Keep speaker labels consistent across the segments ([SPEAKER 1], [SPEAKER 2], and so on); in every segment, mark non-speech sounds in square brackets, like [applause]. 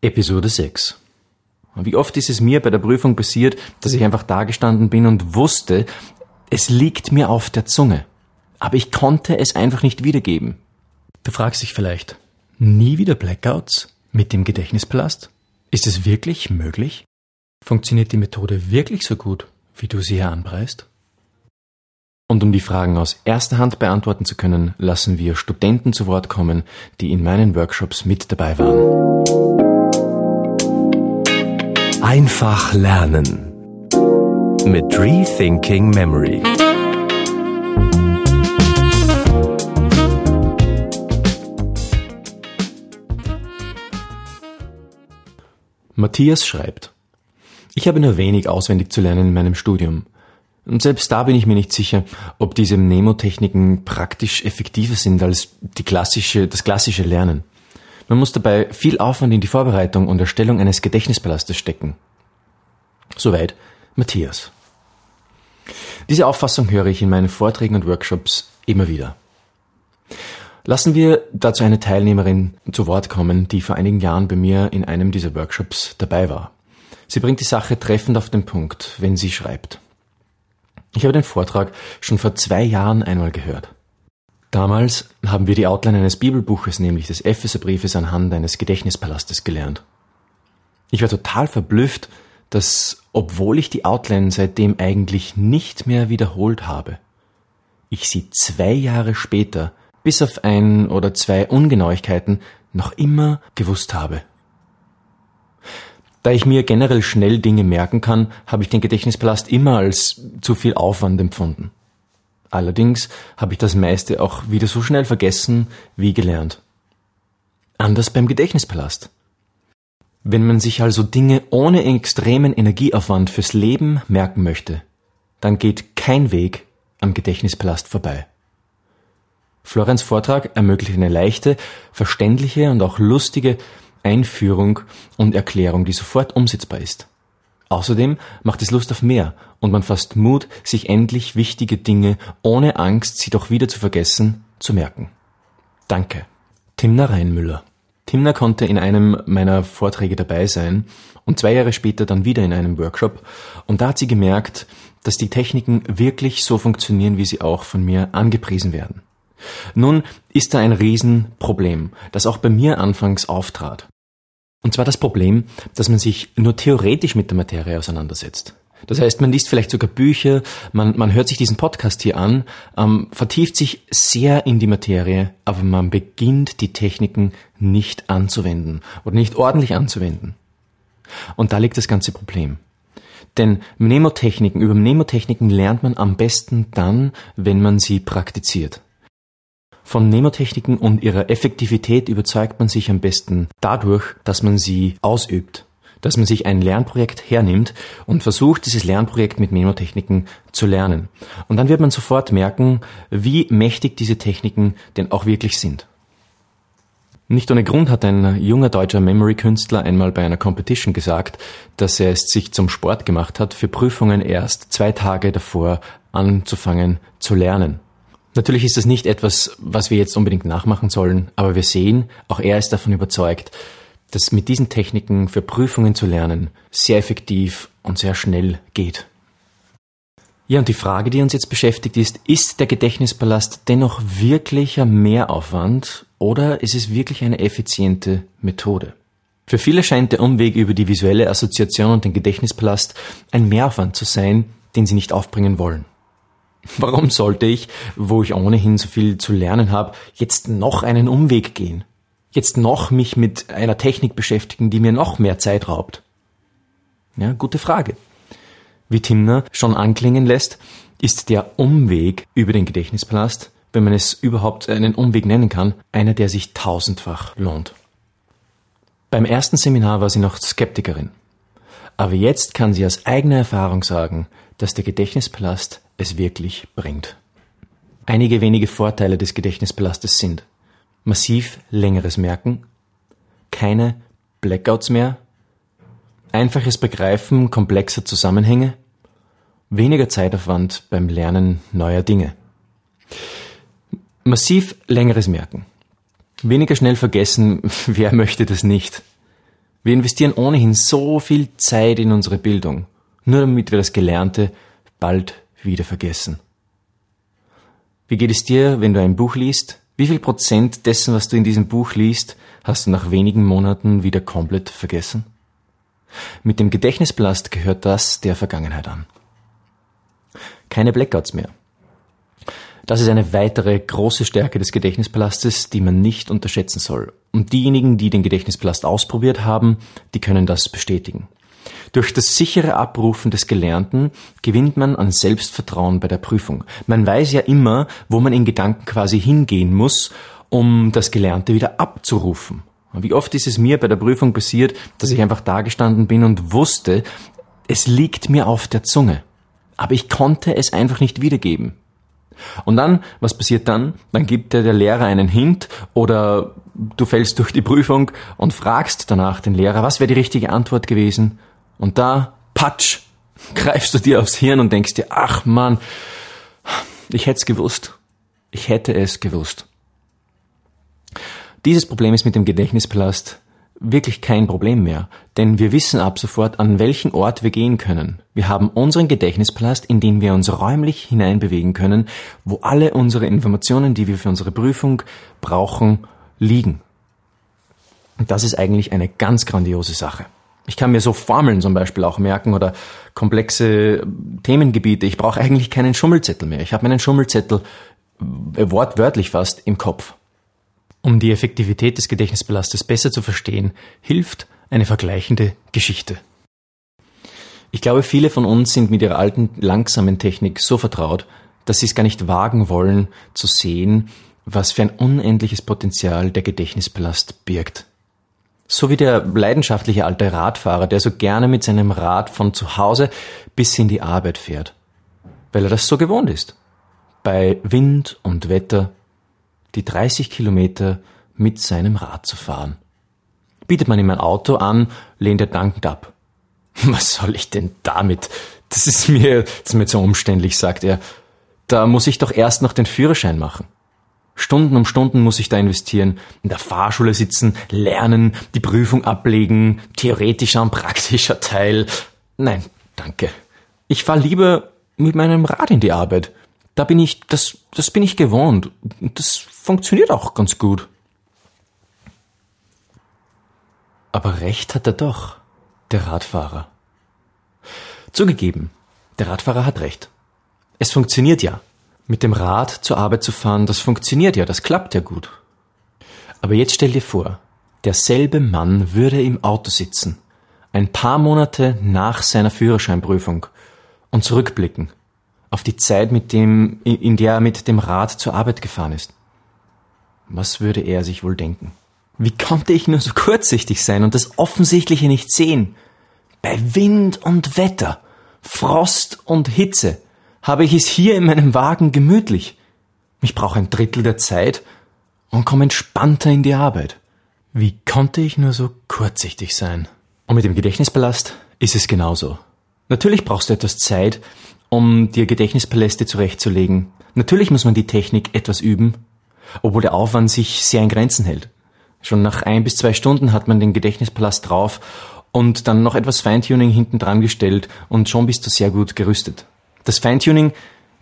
[SPEAKER 1] Episode 6. Wie oft ist es mir bei der Prüfung passiert, dass ich einfach dagestanden bin und wusste, es liegt mir auf der Zunge. Aber ich konnte es einfach nicht wiedergeben. Du fragst dich vielleicht, nie wieder Blackouts mit dem Gedächtnispalast? Ist es wirklich möglich? Funktioniert die Methode wirklich so gut, wie du sie hier anpreist? Und um die Fragen aus erster Hand beantworten zu können, lassen wir Studenten zu Wort kommen, die in meinen Workshops mit dabei waren.
[SPEAKER 2] Einfach lernen mit Rethinking Memory.
[SPEAKER 1] Matthias schreibt, ich habe nur wenig auswendig zu lernen in meinem Studium. Und selbst da bin ich mir nicht sicher, ob diese Mnemotechniken praktisch effektiver sind als die klassische, das klassische Lernen. Man muss dabei viel Aufwand in die Vorbereitung und Erstellung eines Gedächtnispalastes stecken. Soweit Matthias. Diese Auffassung höre ich in meinen Vorträgen und Workshops immer wieder. Lassen wir dazu eine Teilnehmerin zu Wort kommen, die vor einigen Jahren bei mir in einem dieser Workshops dabei war. Sie bringt die Sache treffend auf den Punkt, wenn sie schreibt. Ich habe den Vortrag schon vor zwei Jahren einmal gehört. Damals haben wir die Outline eines Bibelbuches, nämlich des Epheserbriefes anhand eines Gedächtnispalastes gelernt. Ich war total verblüfft, dass, obwohl ich die Outline seitdem eigentlich nicht mehr wiederholt habe, ich sie zwei Jahre später, bis auf ein oder zwei Ungenauigkeiten, noch immer gewusst habe. Da ich mir generell schnell Dinge merken kann, habe ich den Gedächtnispalast immer als zu viel Aufwand empfunden. Allerdings habe ich das meiste auch wieder so schnell vergessen wie gelernt. Anders beim Gedächtnispalast. Wenn man sich also Dinge ohne extremen Energieaufwand fürs Leben merken möchte, dann geht kein Weg am Gedächtnispalast vorbei. Florenz Vortrag ermöglicht eine leichte, verständliche und auch lustige Einführung und Erklärung, die sofort umsetzbar ist. Außerdem macht es Lust auf mehr und man fasst Mut, sich endlich wichtige Dinge ohne Angst, sie doch wieder zu vergessen, zu merken. Danke. Timna Reinmüller. Timna konnte in einem meiner Vorträge dabei sein und zwei Jahre später dann wieder in einem Workshop und da hat sie gemerkt, dass die Techniken wirklich so funktionieren, wie sie auch von mir angepriesen werden. Nun ist da ein Riesenproblem, das auch bei mir anfangs auftrat. Und zwar das Problem, dass man sich nur theoretisch mit der Materie auseinandersetzt. Das heißt, man liest vielleicht sogar Bücher, man, man hört sich diesen Podcast hier an, ähm, vertieft sich sehr in die Materie, aber man beginnt die Techniken nicht anzuwenden oder nicht ordentlich anzuwenden. Und da liegt das ganze Problem. Denn Mnemotechniken, über Mnemotechniken lernt man am besten dann, wenn man sie praktiziert. Von Mnemotechniken und ihrer Effektivität überzeugt man sich am besten dadurch, dass man sie ausübt, dass man sich ein Lernprojekt hernimmt und versucht, dieses Lernprojekt mit Mnemotechniken zu lernen. Und dann wird man sofort merken, wie mächtig diese Techniken denn auch wirklich sind. Nicht ohne Grund hat ein junger deutscher Memory-Künstler einmal bei einer Competition gesagt, dass er es sich zum Sport gemacht hat, für Prüfungen erst zwei Tage davor anzufangen zu lernen. Natürlich ist das nicht etwas, was wir jetzt unbedingt nachmachen sollen, aber wir sehen, auch er ist davon überzeugt, dass mit diesen Techniken für Prüfungen zu lernen sehr effektiv und sehr schnell geht. Ja, und die Frage, die uns jetzt beschäftigt, ist, ist der Gedächtnispalast dennoch wirklicher Mehraufwand oder ist es wirklich eine effiziente Methode? Für viele scheint der Umweg über die visuelle Assoziation und den Gedächtnispalast ein Mehraufwand zu sein, den sie nicht aufbringen wollen. Warum sollte ich, wo ich ohnehin so viel zu lernen habe, jetzt noch einen Umweg gehen? Jetzt noch mich mit einer Technik beschäftigen, die mir noch mehr Zeit raubt? Ja, gute Frage. Wie Timner schon anklingen lässt, ist der Umweg über den Gedächtnispalast, wenn man es überhaupt einen Umweg nennen kann, einer, der sich tausendfach lohnt. Beim ersten Seminar war sie noch Skeptikerin. Aber jetzt kann sie aus eigener Erfahrung sagen, dass der Gedächtnispalast es wirklich bringt. Einige wenige Vorteile des Gedächtnispalastes sind massiv längeres Merken, keine Blackouts mehr, einfaches Begreifen komplexer Zusammenhänge, weniger Zeitaufwand beim Lernen neuer Dinge. Massiv längeres Merken. Weniger schnell vergessen, [laughs] wer möchte das nicht? Wir investieren ohnehin so viel Zeit in unsere Bildung, nur damit wir das Gelernte bald wieder vergessen. Wie geht es dir, wenn du ein Buch liest? Wie viel Prozent dessen, was du in diesem Buch liest, hast du nach wenigen Monaten wieder komplett vergessen? Mit dem Gedächtnisblast gehört das der Vergangenheit an. Keine Blackouts mehr. Das ist eine weitere große Stärke des Gedächtnispalastes, die man nicht unterschätzen soll. Und diejenigen, die den Gedächtnispalast ausprobiert haben, die können das bestätigen. Durch das sichere Abrufen des Gelernten gewinnt man an Selbstvertrauen bei der Prüfung. Man weiß ja immer, wo man in Gedanken quasi hingehen muss, um das Gelernte wieder abzurufen. Wie oft ist es mir bei der Prüfung passiert, dass ich einfach dagestanden bin und wusste, es liegt mir auf der Zunge. Aber ich konnte es einfach nicht wiedergeben. Und dann, was passiert dann? Dann gibt dir der Lehrer einen Hint oder du fällst durch die Prüfung und fragst danach den Lehrer, was wäre die richtige Antwort gewesen? Und da, patsch, greifst du dir aufs Hirn und denkst dir, ach man, ich hätte es gewusst. Ich hätte es gewusst. Dieses Problem ist mit dem Gedächtnispalast wirklich kein Problem mehr, denn wir wissen ab sofort, an welchen Ort wir gehen können. Wir haben unseren Gedächtnispalast, in den wir uns räumlich hineinbewegen können, wo alle unsere Informationen, die wir für unsere Prüfung brauchen, liegen. Und das ist eigentlich eine ganz grandiose Sache. Ich kann mir so Formeln zum Beispiel auch merken oder komplexe Themengebiete. Ich brauche eigentlich keinen Schummelzettel mehr. Ich habe meinen Schummelzettel äh, wortwörtlich fast im Kopf. Um die Effektivität des Gedächtnisbelastes besser zu verstehen, hilft eine vergleichende Geschichte. Ich glaube, viele von uns sind mit ihrer alten, langsamen Technik so vertraut, dass sie es gar nicht wagen wollen, zu sehen, was für ein unendliches Potenzial der Gedächtnisbelast birgt. So wie der leidenschaftliche alte Radfahrer, der so gerne mit seinem Rad von zu Hause bis in die Arbeit fährt, weil er das so gewohnt ist. Bei Wind und Wetter, die 30 Kilometer mit seinem Rad zu fahren. Bietet man ihm ein Auto an, lehnt er dankend ab. [laughs] Was soll ich denn damit? Das ist mir, das ist mir zu umständlich, sagt er. Da muss ich doch erst noch den Führerschein machen. Stunden um Stunden muss ich da investieren, in der Fahrschule sitzen, lernen, die Prüfung ablegen, theoretischer und praktischer Teil. Nein, danke. Ich fahre lieber mit meinem Rad in die Arbeit. Da bin ich, das, das bin ich gewohnt. Das funktioniert auch ganz gut. Aber recht hat er doch, der Radfahrer. Zugegeben, der Radfahrer hat recht. Es funktioniert ja. Mit dem Rad zur Arbeit zu fahren, das funktioniert ja, das klappt ja gut. Aber jetzt stell dir vor, derselbe Mann würde im Auto sitzen, ein paar Monate nach seiner Führerscheinprüfung und zurückblicken auf die Zeit, mit dem, in der er mit dem Rad zur Arbeit gefahren ist. Was würde er sich wohl denken? Wie konnte ich nur so kurzsichtig sein und das Offensichtliche nicht sehen? Bei Wind und Wetter, Frost und Hitze habe ich es hier in meinem Wagen gemütlich. Ich brauche ein Drittel der Zeit und komme entspannter in die Arbeit. Wie konnte ich nur so kurzsichtig sein? Und mit dem Gedächtnisballast ist es genauso. Natürlich brauchst du etwas Zeit, um dir Gedächtnispaläste zurechtzulegen. Natürlich muss man die Technik etwas üben, obwohl der Aufwand sich sehr in Grenzen hält. Schon nach ein bis zwei Stunden hat man den Gedächtnispalast drauf und dann noch etwas Feintuning hinten dran gestellt und schon bist du sehr gut gerüstet. Das Feintuning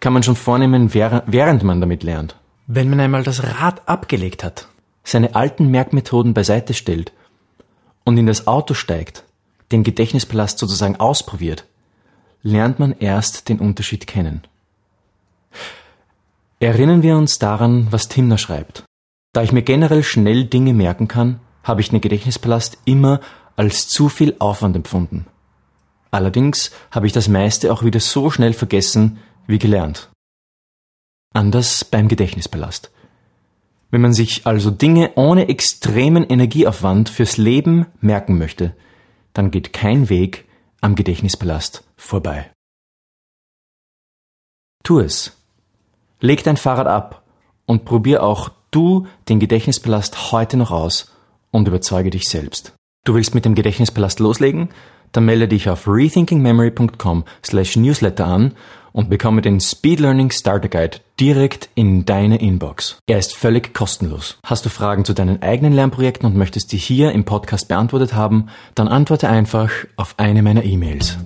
[SPEAKER 1] kann man schon vornehmen, während man damit lernt. Wenn man einmal das Rad abgelegt hat, seine alten Merkmethoden beiseite stellt und in das Auto steigt, den Gedächtnispalast sozusagen ausprobiert, lernt man erst den Unterschied kennen. Erinnern wir uns daran, was Timner schreibt. Da ich mir generell schnell Dinge merken kann, habe ich den Gedächtnispalast immer als zu viel Aufwand empfunden. Allerdings habe ich das meiste auch wieder so schnell vergessen wie gelernt. Anders beim Gedächtnispalast. Wenn man sich also Dinge ohne extremen Energieaufwand fürs Leben merken möchte, dann geht kein Weg am Gedächtnispalast vorbei. Tu es. Leg dein Fahrrad ab und probier auch du den Gedächtnispalast heute noch aus und überzeuge dich selbst. Du willst mit dem Gedächtnispalast loslegen? Dann melde dich auf rethinkingmemory.com slash newsletter an und bekomme den Speed Learning Starter Guide direkt in deine Inbox. Er ist völlig kostenlos. Hast du Fragen zu deinen eigenen Lernprojekten und möchtest die hier im Podcast beantwortet haben, dann antworte einfach auf eine meiner E-Mails.